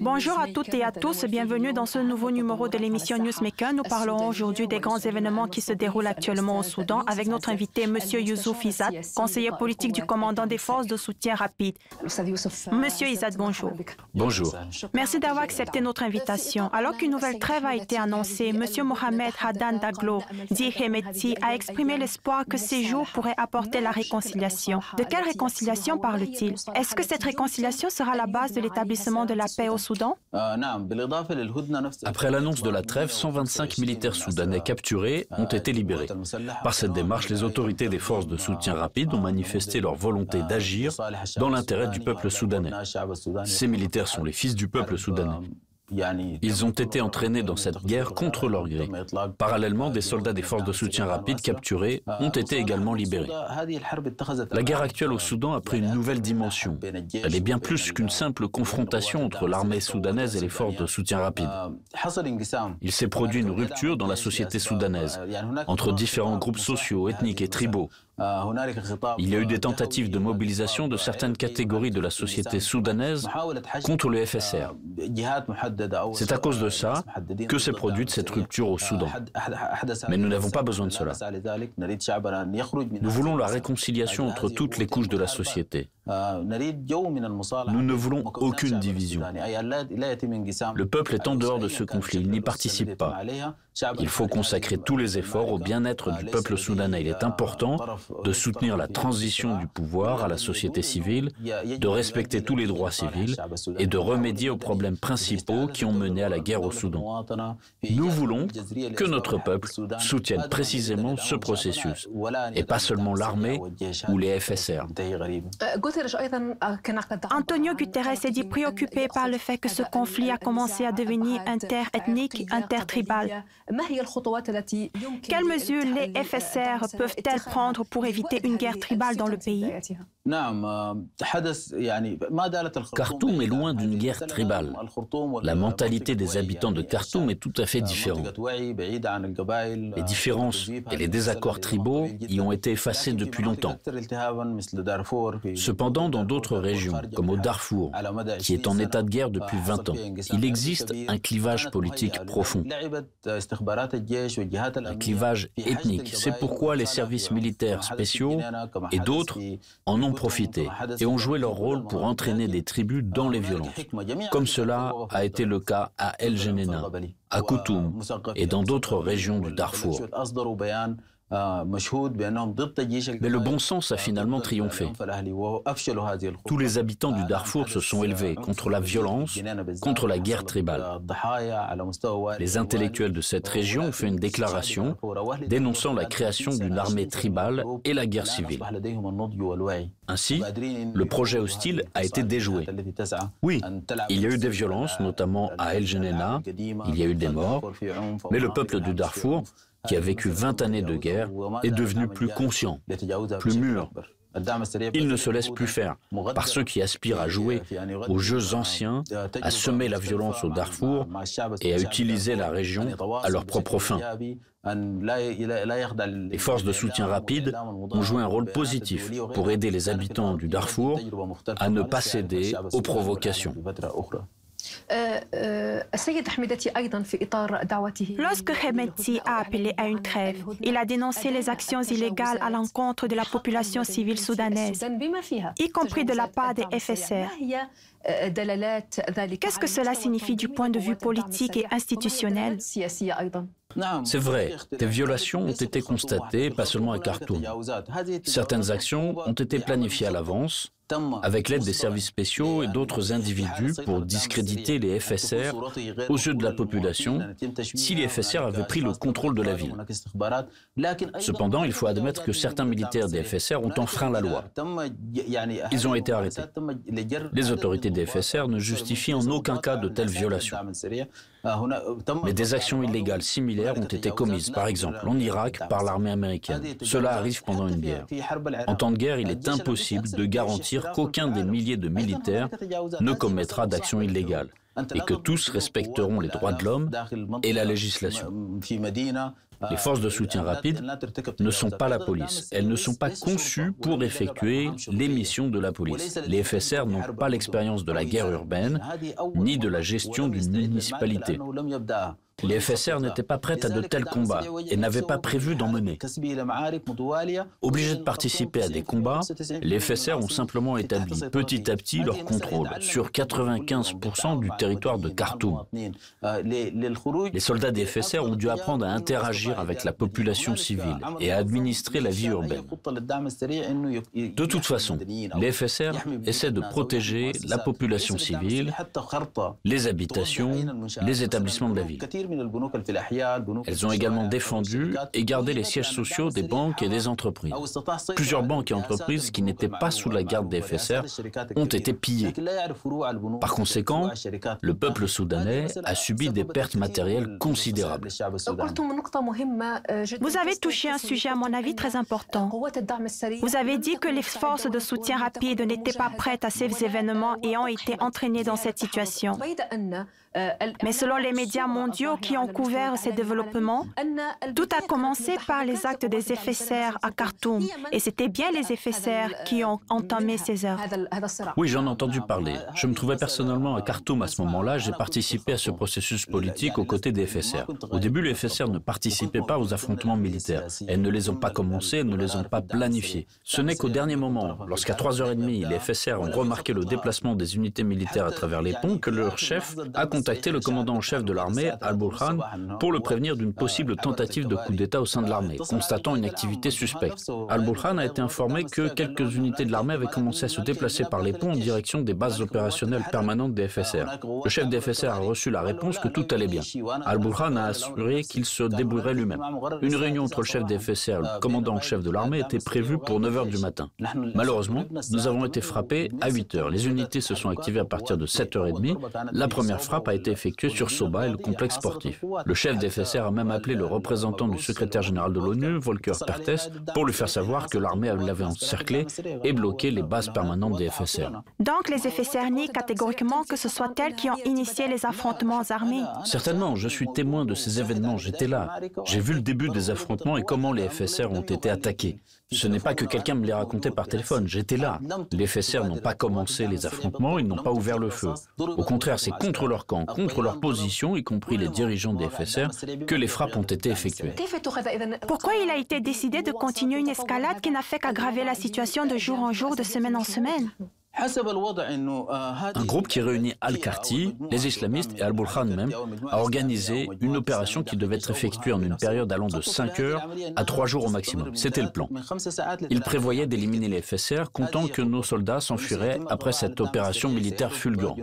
Bonjour à toutes et à tous, bienvenue dans ce nouveau numéro de l'émission Newsmaker. Nous parlerons aujourd'hui des grands événements qui se déroulent actuellement au Soudan avec notre invité, M. Youssouf Izad, conseiller politique du commandant des forces de soutien rapide. Monsieur Izad, bonjour. Bonjour. Merci d'avoir accepté notre invitation. Alors qu'une nouvelle trêve a été annoncée, M. Mohamed Hadan Daglo, dit Hemeti, a exprimé l'espoir que ces jours pourraient apporter la réconciliation. De quelle réconciliation parle-t-il Est-ce que cette réconciliation sera la base de l'établissement de la paix au Soudan Après l'annonce de la trêve, 125 militaires soudanais capturés ont été libérés. Par cette démarche, les autorités des forces de soutien rapide ont manifesté leur volonté d'agir dans l'intérêt du peuple soudanais. Ces militaires sont les fils du peuple soudanais. Ils ont été entraînés dans cette guerre contre leur gré. Parallèlement, des soldats des forces de soutien rapide capturés ont été également libérés. La guerre actuelle au Soudan a pris une nouvelle dimension. Elle est bien plus qu'une simple confrontation entre l'armée soudanaise et les forces de soutien rapide. Il s'est produit une rupture dans la société soudanaise entre différents groupes sociaux, ethniques et tribaux. Il y a eu des tentatives de mobilisation de certaines catégories de la société soudanaise contre le FSR. C'est à cause de ça que s'est produite cette rupture au Soudan. Mais nous n'avons pas besoin de cela. Nous voulons la réconciliation entre toutes les couches de la société. Nous ne voulons aucune division. Le peuple est en dehors de ce conflit, il n'y participe pas. Il faut consacrer tous les efforts au bien-être du peuple soudanais. Il est important de soutenir la transition du pouvoir à la société civile, de respecter tous les droits civils et de remédier aux problèmes principaux qui ont mené à la guerre au Soudan. Nous voulons que notre peuple soutienne précisément ce processus et pas seulement l'armée ou les FSR. Antonio Guterres est dit préoccupé par le fait que ce conflit a commencé à devenir interethnique, intertribal. Quelles mesures les FSR peuvent-elles prendre pour éviter une guerre tribale dans le pays? Khartoum est loin d'une guerre tribale. La mentalité des habitants de Khartoum est tout à fait différente. Les différences et les désaccords tribaux y ont été effacés depuis longtemps. Cependant, dans d'autres régions, comme au Darfour, qui est en état de guerre depuis 20 ans, il existe un clivage politique profond. Un clivage ethnique. C'est pourquoi les services militaires spéciaux et d'autres en ont profité et ont joué leur rôle pour entraîner des tribus dans les violences, comme cela a été le cas à El Genena, à Koutoum et dans d'autres régions du Darfour. Mais le bon sens a finalement triomphé. Tous les habitants du Darfour se sont élevés contre la violence, contre la guerre tribale. Les intellectuels de cette région ont fait une déclaration dénonçant la création d'une armée tribale et la guerre civile. Ainsi, le projet hostile a été déjoué. Oui, il y a eu des violences, notamment à El Genena, il y a eu des morts, mais le peuple du Darfour qui a vécu 20 années de guerre, est devenu plus conscient, plus mûr. Il ne se laisse plus faire par ceux qui aspirent à jouer aux jeux anciens, à semer la violence au Darfour et à utiliser la région à leur propre fin. Les forces de soutien rapide ont joué un rôle positif pour aider les habitants du Darfour à ne pas céder aux provocations. Lorsque Hemeti a appelé à une trêve, il a dénoncé les actions illégales à l'encontre de la population civile soudanaise, y compris de la part des FSR. Qu'est-ce que cela signifie du point de vue politique et institutionnel c'est vrai, des violations ont été constatées, pas seulement à Khartoum. Certaines actions ont été planifiées à l'avance, avec l'aide des services spéciaux et d'autres individus pour discréditer les FSR aux yeux de la population si les FSR avaient pris le contrôle de la ville. Cependant, il faut admettre que certains militaires des FSR ont enfreint la loi. Ils ont été arrêtés. Les autorités des FSR ne justifient en aucun cas de telles violations. Mais des actions illégales similaires ont été commises, par exemple en Irak par l'armée américaine. Cela arrive pendant une guerre. En temps de guerre, il est impossible de garantir qu'aucun des milliers de militaires ne commettra d'actions illégales. et que tous respecteront les droits de l'homme et la législation. Les forces de soutien rapide ne sont pas la police. Elles ne sont pas conçues pour effectuer les missions de la police. Les FSR n'ont pas l'expérience de la guerre urbaine ni de la gestion d'une municipalité. Les FSR n'étaient pas prêtes à de tels combats et n'avaient pas prévu d'en mener. Obligés de participer à des combats, les FSR ont simplement établi petit à petit leur contrôle sur 95% du territoire de Khartoum. Les soldats des FSR ont dû apprendre à interagir avec la population civile et à administrer la vie urbaine. De toute façon, les FSR essaient de protéger la population civile, les habitations, les établissements de la ville. Elles ont également défendu et gardé les sièges sociaux des banques et des entreprises. Plusieurs banques et entreprises qui n'étaient pas sous la garde des FSR ont été pillées. Par conséquent, le peuple soudanais a subi des pertes matérielles considérables. Vous avez touché un sujet, à mon avis, très important. Vous avez dit que les forces de soutien rapide n'étaient pas prêtes à ces événements et ont été entraînées dans cette situation. Mais selon les médias mondiaux qui ont couvert ces développements, tout a commencé par les actes des FSR à Khartoum. Et c'était bien les FSR qui ont entamé ces heures. Oui, j'en ai entendu parler. Je me trouvais personnellement à Khartoum à ce moment-là. J'ai participé à ce processus politique aux côtés des FSR. Au début, les FSR ne participaient pas aux affrontements militaires. Elles ne les ont pas commencés, elles ne les ont pas planifiés. Ce n'est qu'au dernier moment, lorsqu'à 3h30, les FSR ont remarqué le déplacement des unités militaires à travers les ponts, que leur chef a contacté le commandant en chef de l'armée, Al-Burhan, pour le prévenir d'une possible tentative de coup d'État au sein de l'armée, constatant une activité suspecte. Al-Burhan a été informé que quelques unités de l'armée avaient commencé à se déplacer par les ponts en direction des bases opérationnelles permanentes des FSR. Le chef des FSR a reçu la réponse que tout allait bien. Al-Burhan a assuré qu'il se débrouillerait lui-même. Une réunion entre le chef des FSR et le commandant en chef de l'armée était prévue pour 9 h du matin. Malheureusement, nous avons été frappés à 8 h. Les unités se sont activées à partir de 7h30. La première frappe a été effectuée sur Soba et le complexe sportif. Le chef des FSR a même appelé le représentant du secrétaire général de l'ONU, Volker Pertes, pour lui faire savoir que l'armée l'avait encerclé et bloqué les bases permanentes des FSR. Donc les FSR nient catégoriquement que ce soit elles qui ont initié les affrontements armés Certainement, je suis témoin de ces événements, j'étais là. J'ai vu le début des affrontements et comment les FSR ont été attaqués. Ce n'est pas que quelqu'un me les raconté par téléphone, j'étais là. Les FSR n'ont pas commencé les affrontements, ils n'ont pas ouvert le feu. Au contraire, c'est contre leur camp, contre leur position, y compris les dirigeants des FSR, que les frappes ont été effectuées. Pourquoi il a été décidé de continuer une escalade qui n'a fait qu'aggraver la situation de jour en jour, de semaine en semaine? Un groupe qui réunit Al-Karti, les islamistes et Al-Burhan même a organisé une opération qui devait être effectuée en une période allant de 5 heures à 3 jours au maximum. C'était le plan. Il prévoyait d'éliminer les FSR, comptant que nos soldats s'enfuiraient après cette opération militaire fulgurante.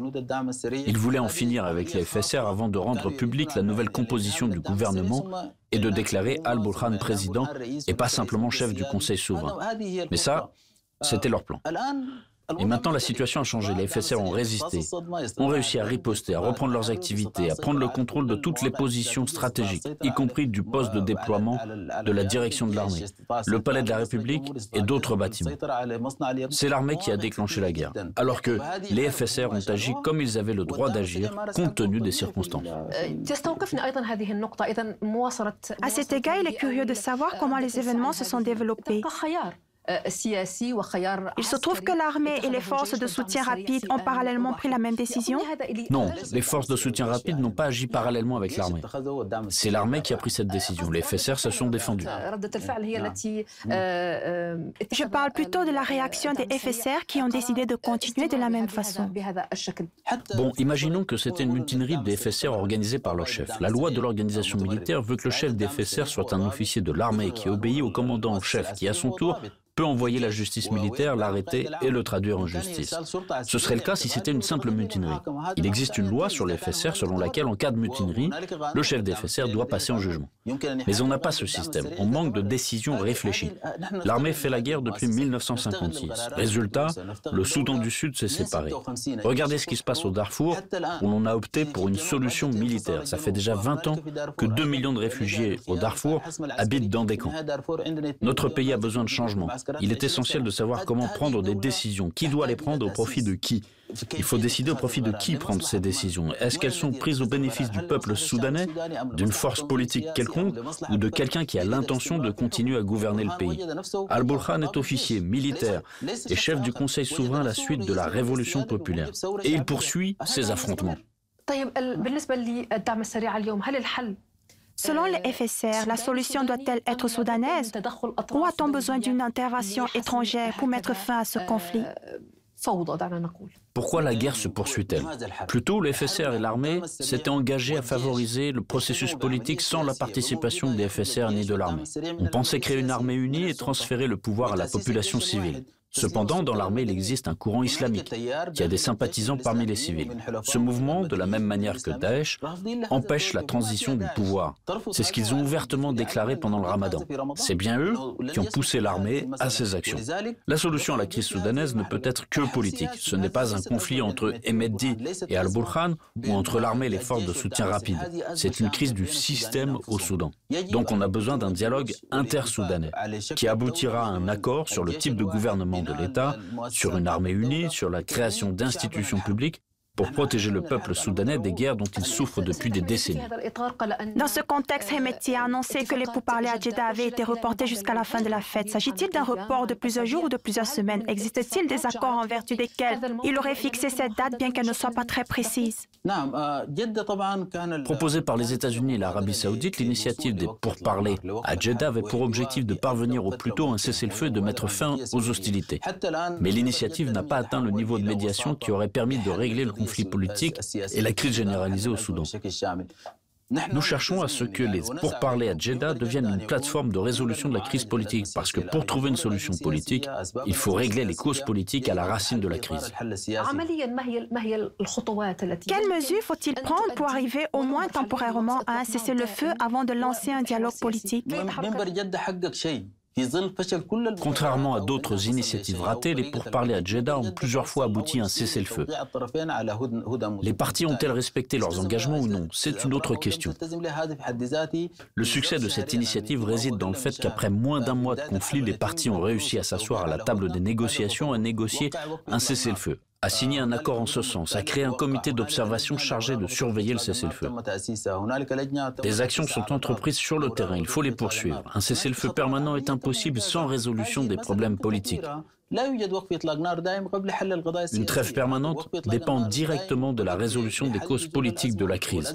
Il voulait en finir avec les FSR avant de rendre publique la nouvelle composition du gouvernement et de déclarer Al-Burhan président et pas simplement chef du Conseil souverain. Mais ça, c'était leur plan. Et maintenant, la situation a changé. Les FSR ont résisté, ont réussi à riposter, à reprendre leurs activités, à prendre le contrôle de toutes les positions stratégiques, y compris du poste de déploiement de la direction de l'armée, le palais de la République et d'autres bâtiments. C'est l'armée qui a déclenché la guerre, alors que les FSR ont agi comme ils avaient le droit d'agir, compte tenu des circonstances. À cet égard, il est curieux de savoir comment les événements se sont développés. Il se trouve que l'armée et les forces de soutien rapide ont parallèlement pris la même décision Non, les forces de soutien rapide n'ont pas agi parallèlement avec l'armée. C'est l'armée qui a pris cette décision. Les FSR se sont défendus. Je parle plutôt de la réaction des FSR qui ont décidé de continuer de la même façon. Bon, imaginons que c'était une mutinerie des FSR organisée par leur chef. La loi de l'organisation militaire veut que le chef des FSR soit un officier de l'armée qui obéit au commandant en chef, qui à son tour peut envoyer la justice militaire, l'arrêter et le traduire en justice. Ce serait le cas si c'était une simple mutinerie. Il existe une loi sur les FSR selon laquelle, en cas de mutinerie, le chef des FSR doit passer en jugement. Mais on n'a pas ce système. On manque de décisions réfléchies. L'armée fait la guerre depuis 1956. Résultat, le Soudan du Sud s'est séparé. Regardez ce qui se passe au Darfour, où l'on a opté pour une solution militaire. Ça fait déjà 20 ans que 2 millions de réfugiés au Darfour habitent dans des camps. Notre pays a besoin de changement. Il est essentiel de savoir comment prendre des décisions. Qui doit les prendre au profit de qui? Il faut décider au profit de qui prendre ces décisions. Est-ce qu'elles sont prises au bénéfice du peuple soudanais, d'une force politique quelconque ou de quelqu'un qui a l'intention de continuer à gouverner le pays? Al-Burhan est officier, militaire et chef du Conseil souverain à la suite de la révolution populaire. Et il poursuit ces affrontements. Selon les FSR, la solution doit-elle être soudanaise? Ou a-t-on besoin d'une intervention étrangère pour mettre fin à ce conflit? Pourquoi la guerre se poursuit-elle? Plutôt, le FSR et l'armée s'étaient engagés à favoriser le processus politique sans la participation des FSR ni de l'armée. On pensait créer une armée unie et transférer le pouvoir à la population civile. Cependant, dans l'armée, il existe un courant islamique qui a des sympathisants parmi les civils. Ce mouvement, de la même manière que Daesh, empêche la transition du pouvoir. C'est ce qu'ils ont ouvertement déclaré pendant le ramadan. C'est bien eux qui ont poussé l'armée à ces actions. La solution à la crise soudanaise ne peut être que politique. Ce n'est pas un conflit entre Emeddi et Al-Burhan ou entre l'armée et les forces de soutien rapide. C'est une crise du système au Soudan. Donc on a besoin d'un dialogue intersoudanais qui aboutira à un accord sur le type de gouvernement de l'État, sur une armée unie, sur la création d'institutions publiques pour protéger le peuple soudanais des guerres dont il souffre depuis des décennies. Dans ce contexte, Hemeti a annoncé que les pourparlers à Jeddah avaient été reportés jusqu'à la fin de la fête. S'agit-il d'un report de plusieurs jours ou de plusieurs semaines? Existe-t-il des accords en vertu desquels il aurait fixé cette date bien qu'elle ne soit pas très précise? Proposée par les États-Unis et l'Arabie saoudite, l'initiative des pourparlers à Jeddah avait pour objectif de parvenir au plus tôt à un cessez-le-feu et de mettre fin aux hostilités. Mais l'initiative n'a pas atteint le niveau de médiation qui aurait permis de régler le conflit politique et la crise généralisée au Soudan. Nous cherchons à ce que les pourparlers à Jeddah deviennent une plateforme de résolution de la crise politique, parce que pour trouver une solution politique, il faut régler les causes politiques à la racine de la crise. Quelles mesures faut-il prendre pour arriver au moins temporairement à un cessez-le-feu avant de lancer un dialogue politique? Contrairement à d'autres initiatives ratées, les pourparlers à Jeddah ont plusieurs fois abouti à un cessez-le-feu. Les partis ont-elles respecté leurs engagements ou non C'est une autre question. Le succès de cette initiative réside dans le fait qu'après moins d'un mois de conflit, les partis ont réussi à s'asseoir à la table des négociations et négocier un cessez-le-feu a signé un accord en ce sens, a créé un comité d'observation chargé de surveiller le cessez-le-feu. Des actions sont entreprises sur le terrain, il faut les poursuivre. Un cessez-le-feu permanent est impossible sans résolution des problèmes politiques. Une trêve permanente dépend directement de la résolution des causes politiques de la crise.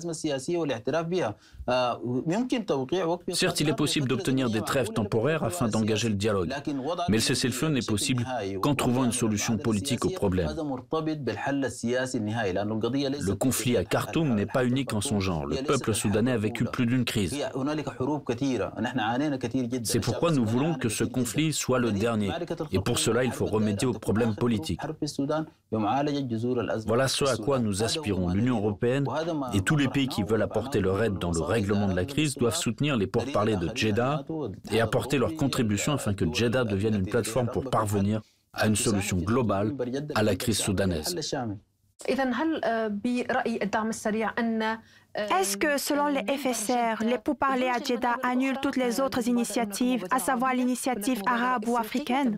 Certes, il est possible d'obtenir des trêves temporaires afin d'engager le dialogue, mais le cessez-le-feu n'est possible qu'en trouvant une solution politique au problème. Le conflit à Khartoum n'est pas unique en son genre. Le peuple soudanais a vécu plus d'une crise. C'est pourquoi nous voulons que ce conflit soit le dernier. Et pour cela, il faut remédier aux problèmes politiques. Voilà ce à quoi nous aspirons. L'Union européenne et tous les pays qui veulent apporter leur aide dans le règlement de la crise doivent soutenir les pourparlers de Jeddah et apporter leur contribution afin que Jeddah devienne une plateforme pour parvenir à une solution globale à la crise soudanaise. Est-ce que, selon les FSR, les pourparlers à Jeddah annulent toutes les autres initiatives, à savoir l'initiative arabe ou africaine?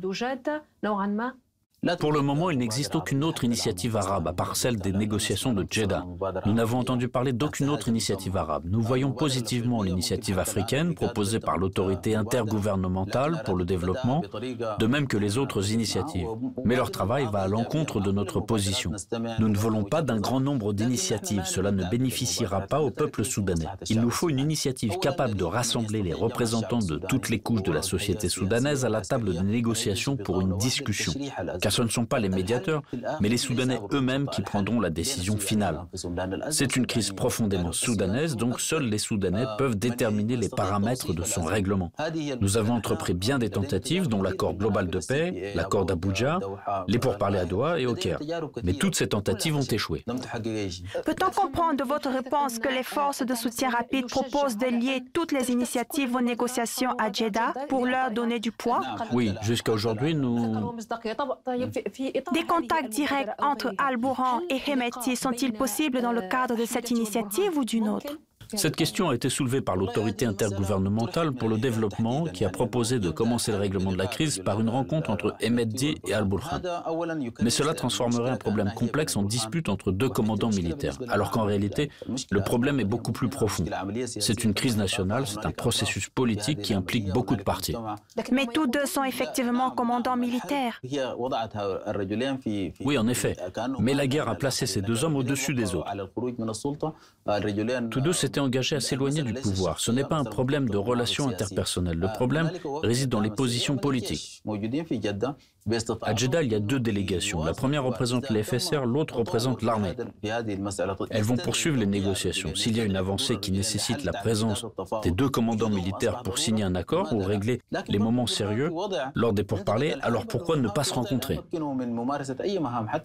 Pour le moment, il n'existe aucune autre initiative arabe, à part celle des négociations de Jeddah. Nous n'avons entendu parler d'aucune autre initiative arabe. Nous voyons positivement l'initiative africaine proposée par l'autorité intergouvernementale pour le développement, de même que les autres initiatives. Mais leur travail va à l'encontre de notre position. Nous ne voulons pas d'un grand nombre d'initiatives. Cela ne bénéficiera pas au peuple soudanais. Il nous faut une initiative capable de rassembler les représentants de toutes les couches de la société soudanaise à la table de négociation pour une discussion ce ne sont pas les médiateurs, mais les Soudanais eux-mêmes qui prendront la décision finale. C'est une crise profondément soudanaise, donc seuls les Soudanais peuvent déterminer les paramètres de son règlement. Nous avons entrepris bien des tentatives, dont l'accord global de paix, l'accord d'Abuja, les pourparlers à Doha et au Caire. Mais toutes ces tentatives ont échoué. Peut-on comprendre de votre réponse que les forces de soutien rapide proposent de lier toutes les initiatives aux négociations à Jeddah pour leur donner du poids? Oui, jusqu'à aujourd'hui, nous... Des contacts directs entre Al-Bourhan et Hemeti sont-ils possibles dans le cadre de cette initiative ou d'une autre? Cette question a été soulevée par l'autorité intergouvernementale pour le développement qui a proposé de commencer le règlement de la crise par une rencontre entre Emeddi et Al-Burhan. Mais cela transformerait un problème complexe en dispute entre deux commandants militaires, alors qu'en réalité, le problème est beaucoup plus profond. C'est une crise nationale, c'est un processus politique qui implique beaucoup de parties. Mais tous deux sont effectivement commandants militaires. Oui, en effet. Mais la guerre a placé ces deux hommes au-dessus des autres. Tous deux s'étaient engagés à s'éloigner du pouvoir. Ce n'est pas un problème de relations interpersonnelles. Le problème réside dans les positions politiques. À Jeddah, il y a deux délégations. La première représente les FSR, l'autre représente l'armée. Elles vont poursuivre les négociations. S'il y a une avancée qui nécessite la présence des deux commandants militaires pour signer un accord ou régler les moments sérieux lors des pourparlers, alors pourquoi ne pas se rencontrer?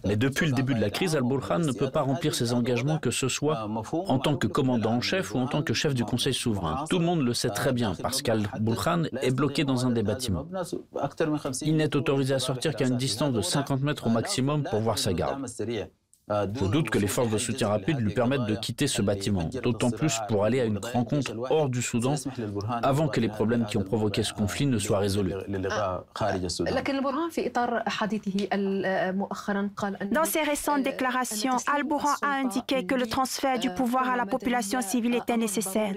Mais depuis le début de la crise, Al-Burhan ne peut pas remplir ses engagements, que ce soit en tant que commandant en chef ou en tant que chef du Conseil souverain. Tout le monde le sait très bien parce qu'Al-Burhan est bloqué dans un des bâtiments. Il n'est autorisé à sortir qu'à une distance de 50 mètres au maximum pour voir sa garde. Je doute que les forces de soutien rapide lui permettent de quitter ce bâtiment, d'autant plus pour aller à une rencontre hors du Soudan avant que les problèmes qui ont provoqué ce conflit ne soient résolus. Dans ses récentes déclarations, Al-Bourhan a indiqué que le transfert du pouvoir à la population civile était nécessaire.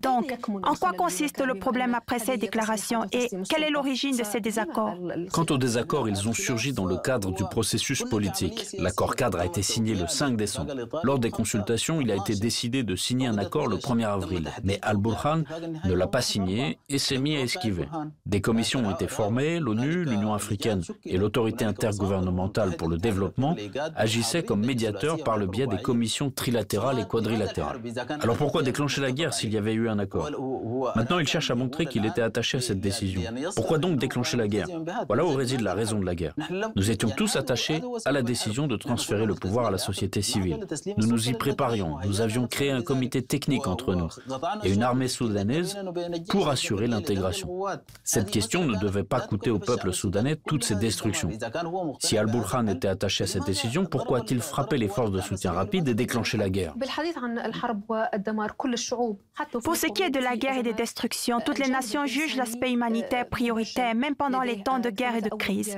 Donc, en quoi consiste le problème après ces déclarations et quelle est l'origine de ces désaccords? Quant aux désaccords, ils ont surgi dans le cadre du processus politique. L'accord cadre a été signé le 5 décembre. Lors des consultations, il a été décidé de signer un accord le 1er avril, mais Al-Burhan ne l'a pas signé et s'est mis à esquiver. Des commissions ont été formées, l'ONU, l'Union africaine et l'autorité intergouvernementale pour le développement agissaient comme médiateurs par le biais des commissions trilatérales et quadrilatérales. Alors pourquoi déclencher la guerre s'il y avait eu un accord? Maintenant, il cherche à montrer qu'il était attaché à cette décision. Pourquoi donc déclencher la guerre? Voilà où réside la raison de la guerre. Nous étions tous attachés à la décision de transférer le pouvoir à la société civile. Nous nous y préparions. Nous avions créé un comité technique entre nous et une armée soudanaise pour assurer l'intégration. Cette question ne devait pas coûter au peuple soudanais toutes ces destructions. Si Al-Burhan était attaché à cette décision, pourquoi a-t-il frappé les forces de soutien rapide et déclenché la guerre? Pour ce qui est de la guerre et des destructions, toutes les nations jugent l'aspect humanitaire prioritaire, même pendant les temps de guerre et de crise.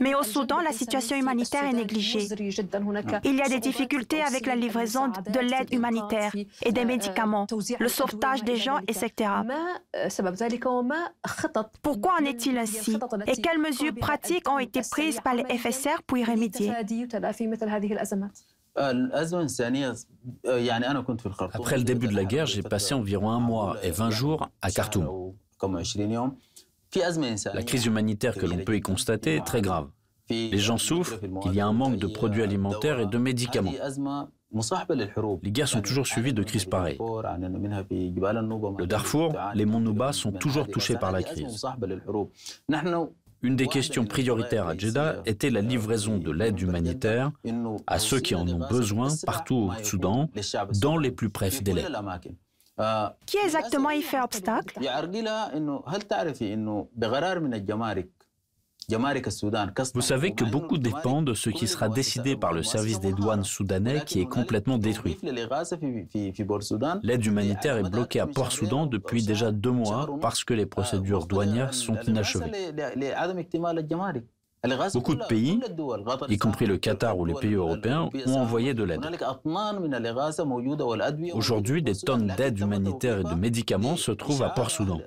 Mais au Soudan, la situation humanitaire est Il y a des difficultés avec la livraison de l'aide humanitaire et des médicaments, le sauvetage des gens, etc. Pourquoi en est-il ainsi? Et quelles mesures pratiques ont été prises par les FSR pour y remédier? Après le début de la guerre, j'ai passé environ un mois et 20 jours à Khartoum. La crise humanitaire que l'on peut y constater est très grave. Les gens souffrent, il y a un manque de produits alimentaires et de médicaments. Les guerres sont toujours suivies de crises pareilles. Le Darfour, les monts Nouba sont toujours touchés par la crise. Une des questions prioritaires à Jeddah était la livraison de l'aide humanitaire à ceux qui en ont besoin partout au Soudan, dans les plus brefs délais. Qui exactement y fait obstacle? Vous savez que beaucoup dépend de ce qui sera décidé par le service des douanes soudanais qui est complètement détruit. L'aide humanitaire est bloquée à Port-Soudan depuis déjà deux mois parce que les procédures douanières sont inachevées. Beaucoup de pays, y compris le Qatar ou les pays européens, ont envoyé de l'aide. Aujourd'hui, des tonnes d'aide humanitaire et de médicaments se trouvent à Port-Soudan.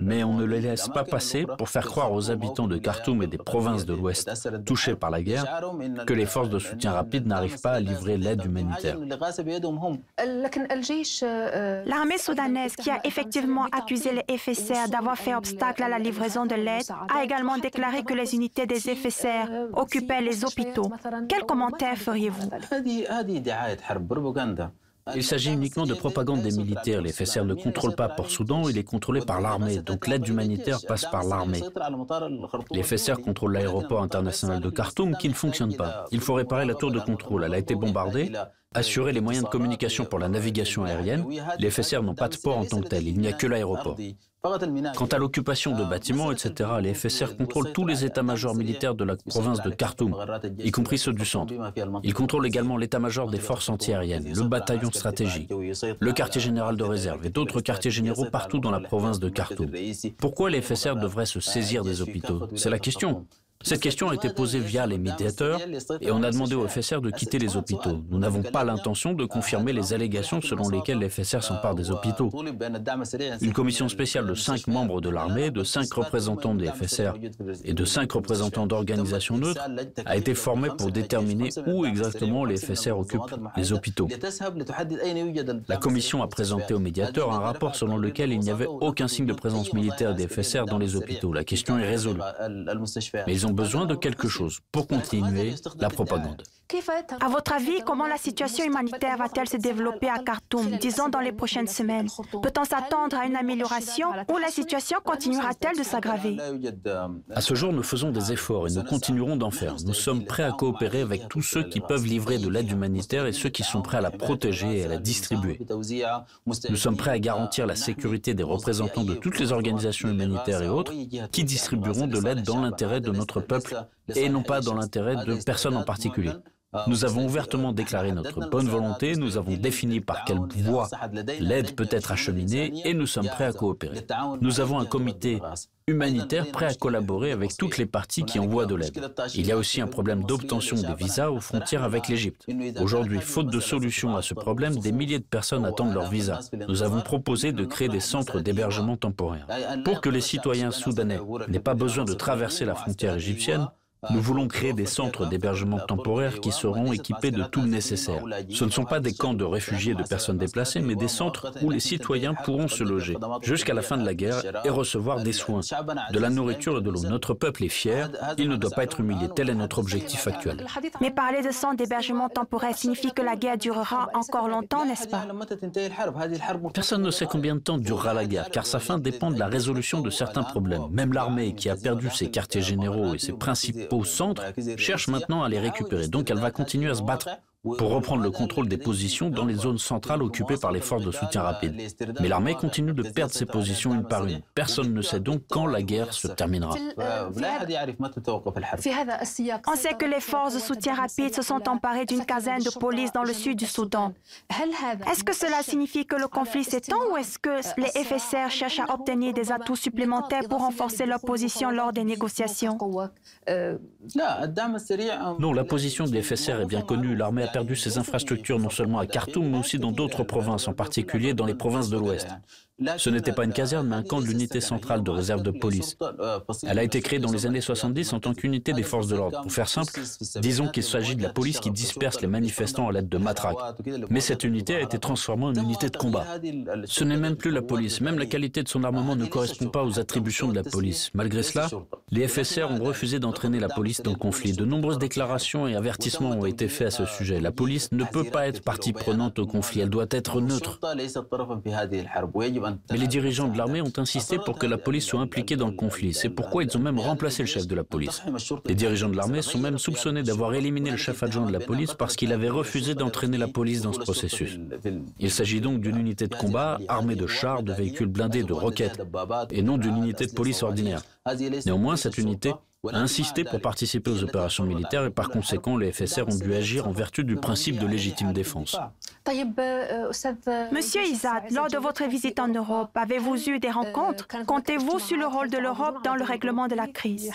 Mais on ne les laisse pas passer pour faire croire aux habitants de Khartoum et des provinces de l'Ouest touchées par la guerre que les forces de soutien rapide n'arrivent pas à livrer l'aide humanitaire. L'armée soudanaise, qui a effectivement accusé les FSR d'avoir fait obstacle à la livraison de l'aide, a également déclaré que les unités des FSR occupaient les hôpitaux. Quel commentaire feriez-vous il s'agit uniquement de propagande des militaires. Les FSR ne contrôlent pas Port-Soudan, il est contrôlé par l'armée, donc l'aide humanitaire passe par l'armée. Les FSR contrôlent l'aéroport international de Khartoum qui ne fonctionne pas. Il faut réparer la tour de contrôle, elle a été bombardée assurer les moyens de communication pour la navigation aérienne, les FSR n'ont pas de port en tant que tel, il n'y a que l'aéroport. Quant à l'occupation de bâtiments, etc., les FSR contrôlent tous les états-majors militaires de la province de Khartoum, y compris ceux du centre. Ils contrôlent également l'état-major des forces antiaériennes, le bataillon de stratégie, le quartier général de réserve et d'autres quartiers généraux partout dans la province de Khartoum. Pourquoi les FSR devraient se saisir des hôpitaux? C'est la question. Cette question a été posée via les médiateurs et on a demandé au FSR de quitter les hôpitaux. Nous n'avons pas l'intention de confirmer les allégations selon lesquelles les FSR s'emparent des hôpitaux. Une commission spéciale de cinq membres de l'armée, de cinq représentants des FSR et de cinq représentants d'organisations neutres a été formée pour déterminer où exactement les FSR occupent les hôpitaux. La commission a présenté aux médiateurs un rapport selon lequel il n'y avait aucun signe de présence militaire des FSR dans les hôpitaux. La question est résolue. Ont besoin de quelque chose pour continuer la propagande. À votre avis, comment la situation humanitaire va-t-elle se développer à Khartoum, disons dans les prochaines semaines? Peut-on s'attendre à une amélioration ou la situation continuera-t-elle de s'aggraver? À ce jour, nous faisons des efforts et nous continuerons d'en faire. Nous sommes prêts à coopérer avec tous ceux qui peuvent livrer de l'aide humanitaire et ceux qui sont prêts à la protéger et à la distribuer. Nous sommes prêts à garantir la sécurité des représentants de toutes les organisations humanitaires et autres qui distribueront de l'aide dans l'intérêt de notre peuple et non pas dans l'intérêt de personnes en particulier. Nous avons ouvertement déclaré notre bonne volonté, nous avons défini par quelle voie l'aide peut être acheminée et nous sommes prêts à coopérer. Nous avons un comité humanitaire prêt à collaborer avec toutes les parties qui envoient de l'aide. Il y a aussi un problème d'obtention des visas aux frontières avec l'Égypte. Aujourd'hui, faute de solution à ce problème, des milliers de personnes attendent leur visa. Nous avons proposé de créer des centres d'hébergement temporaire. Pour que les citoyens soudanais n'aient pas besoin de traverser la frontière égyptienne, nous voulons créer des centres d'hébergement temporaire qui seront équipés de tout le nécessaire. Ce ne sont pas des camps de réfugiés de personnes déplacées, mais des centres où les citoyens pourront se loger jusqu'à la fin de la guerre et recevoir des soins, de la nourriture et de l'eau. Notre peuple est fier, il ne doit pas être humilié. Tel est notre objectif actuel. Mais parler de centres d'hébergement temporaire signifie que la guerre durera encore longtemps, n'est-ce pas? Personne ne sait combien de temps durera la guerre, car sa fin dépend de la résolution de certains problèmes. Même l'armée, qui a perdu ses quartiers généraux et ses principaux au centre cherche maintenant à les récupérer. Donc elle va continuer à se battre pour reprendre le contrôle des positions dans les zones centrales occupées par les forces de soutien rapide. Mais l'armée continue de perdre ses positions une par une. Personne ne sait donc quand la guerre se terminera. On sait que les forces de soutien rapide se sont emparées d'une caserne de police dans le sud du Soudan. Est-ce que cela signifie que le conflit s'étend ou est-ce que les FSR cherchent à obtenir des atouts supplémentaires pour renforcer leur position lors des négociations Non, la position des FSR est bien connue. L'armée perdu ses infrastructures non seulement à Khartoum, mais aussi dans d'autres provinces, en particulier dans les provinces de l'Ouest. Ce n'était pas une caserne, mais un camp de l'unité centrale de réserve de police. Elle a été créée dans les années 70 en tant qu'unité des forces de l'ordre. Pour faire simple, disons qu'il s'agit de la police qui disperse les manifestants à l'aide de matraques. Mais cette unité a été transformée en unité de combat. Ce n'est même plus la police. Même la qualité de son armement ne correspond pas aux attributions de la police. Malgré cela, les FSR ont refusé d'entraîner la police dans le conflit. De nombreuses déclarations et avertissements ont été faits à ce sujet. La police ne peut pas être partie prenante au conflit. Elle doit être neutre. Mais les dirigeants de l'armée ont insisté pour que la police soit impliquée dans le conflit. C'est pourquoi ils ont même remplacé le chef de la police. Les dirigeants de l'armée sont même soupçonnés d'avoir éliminé le chef adjoint de la police parce qu'il avait refusé d'entraîner la police dans ce processus. Il s'agit donc d'une unité de combat armée de chars, de véhicules blindés, de roquettes, et non d'une unité de police ordinaire. Néanmoins, cette unité a insisté pour participer aux opérations militaires et par conséquent, les FSR ont dû agir en vertu du principe de légitime défense. Monsieur Izad, lors de votre visite en Europe, avez-vous eu des rencontres Comptez-vous sur le rôle de l'Europe dans le règlement de la crise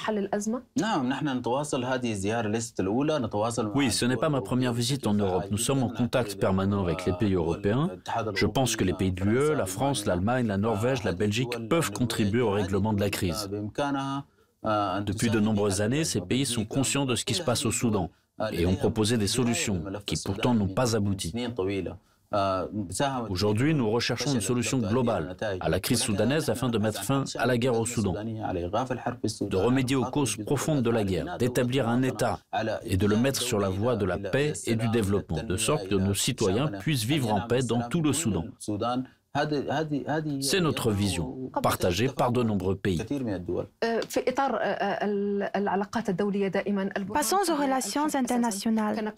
Oui, ce n'est pas ma première visite en Europe. Nous sommes en contact permanent avec les pays européens. Je pense que les pays de l'UE, la France, l'Allemagne, la Norvège, la Belgique peuvent contribuer au règlement de la crise. Depuis de nombreuses années, ces pays sont conscients de ce qui se passe au Soudan et ont proposé des solutions qui pourtant n'ont pas abouti. Aujourd'hui, nous recherchons une solution globale à la crise soudanaise afin de mettre fin à la guerre au Soudan, de remédier aux causes profondes de la guerre, d'établir un État et de le mettre sur la voie de la paix et du développement, de sorte que nos citoyens puissent vivre en paix dans tout le Soudan. C'est notre vision, partagée par de nombreux pays. Passons aux relations internationales.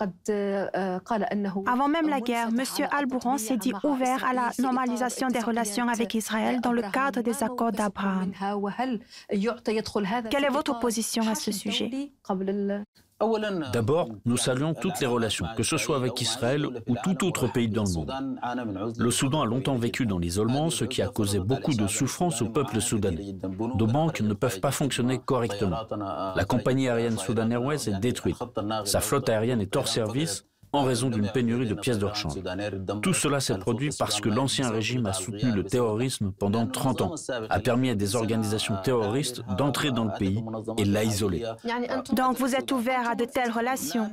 Avant même la guerre, M. Al-Bouran s'est dit ouvert à la normalisation des relations avec Israël dans le cadre des accords d'Abraham. Quelle est votre position à ce sujet D'abord, nous saluons toutes les relations, que ce soit avec Israël ou tout autre pays dans le monde. Le Soudan a longtemps vécu dans l'isolement, ce qui a causé beaucoup de souffrance au peuple soudanais. Nos banques ne peuvent pas fonctionner correctement. La compagnie aérienne Sudan Airways est détruite. Sa flotte aérienne est hors service en raison d'une pénurie de pièces de rechange. Tout cela s'est produit parce que l'ancien régime a soutenu le terrorisme pendant 30 ans, a permis à des organisations terroristes d'entrer dans le pays et l'a isolé. Donc vous êtes ouvert à de telles relations?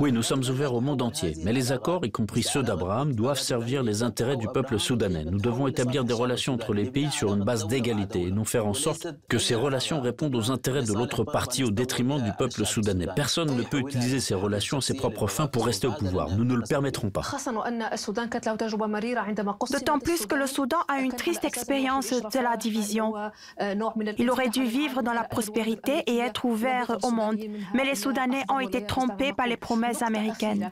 Oui, nous sommes ouverts au monde entier, mais les accords, y compris ceux d'Abraham, doivent servir les intérêts du peuple soudanais. Nous devons établir des relations entre les pays sur une base d'égalité et nous faire en sorte que ces relations répondent aux intérêts de l'autre partie au détriment du peuple soudanais. Personne ne peut utiliser ces relations à ses propres pour rester au pouvoir. Nous ne le permettrons pas. D'autant plus que le Soudan a une triste expérience de la division. Il aurait dû vivre dans la prospérité et être ouvert au monde. Mais les Soudanais ont été trompés par les promesses américaines.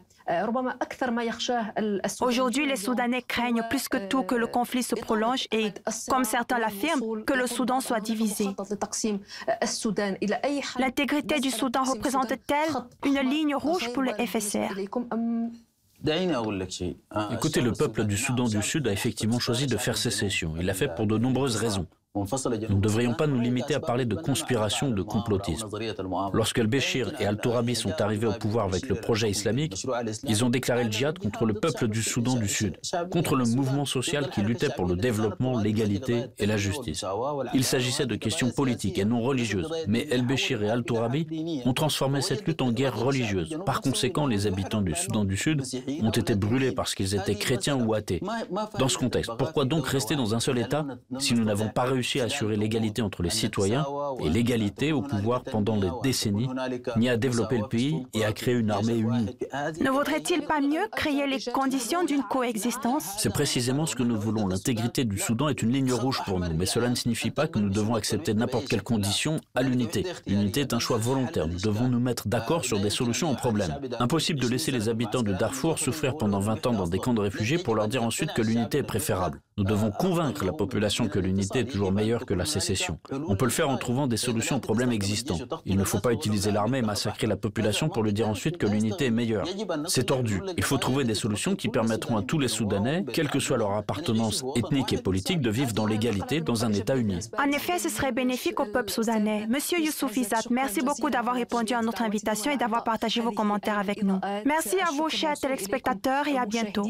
Aujourd'hui, les Soudanais craignent plus que tout que le conflit se prolonge et, comme certains l'affirment, que le Soudan soit divisé. L'intégrité du Soudan représente-t-elle une ligne rouge pour le FSR Écoutez, le peuple du Soudan du Sud a effectivement choisi de faire sécession. Il l'a fait pour de nombreuses raisons. Nous ne devrions pas nous limiter à parler de conspiration ou de complotisme. Lorsque al-Béchir et al-Tourabi sont arrivés au pouvoir avec le projet islamique, ils ont déclaré le djihad contre le peuple du Soudan du Sud, contre le mouvement social qui luttait pour le développement, l'égalité et la justice. Il s'agissait de questions politiques et non religieuses, mais el-Béchir et al-Tourabi ont transformé cette lutte en guerre religieuse. Par conséquent, les habitants du Soudan du Sud ont été brûlés parce qu'ils étaient chrétiens ou athées. Dans ce contexte, pourquoi donc rester dans un seul État si nous n'avons pas réussi à assurer l'égalité entre les citoyens et l'égalité au pouvoir pendant des décennies, ni à développer le pays et à créer une armée unie. Ne vaudrait-il pas mieux créer les conditions d'une coexistence? C'est précisément ce que nous voulons. L'intégrité du Soudan est une ligne rouge pour nous, mais cela ne signifie pas que nous devons accepter n'importe quelle condition à l'unité. L'unité est un choix volontaire. Nous devons nous mettre d'accord sur des solutions aux problèmes. Impossible de laisser les habitants de Darfour souffrir pendant 20 ans dans des camps de réfugiés pour leur dire ensuite que l'unité est préférable. Nous devons convaincre la population que l'unité est toujours meilleure que la sécession. On peut le faire en trouvant des solutions aux problèmes existants. Il ne faut pas utiliser l'armée et massacrer la population pour lui dire ensuite que l'unité est meilleure. C'est tordu. Il faut trouver des solutions qui permettront à tous les Soudanais, quelle que soit leur appartenance ethnique et politique, de vivre dans l'égalité dans un État uni. En effet, ce serait bénéfique au peuple soudanais. Monsieur Youssouf Izzat, merci beaucoup d'avoir répondu à notre invitation et d'avoir partagé vos commentaires avec nous. Merci à vous, chers téléspectateurs, et à bientôt.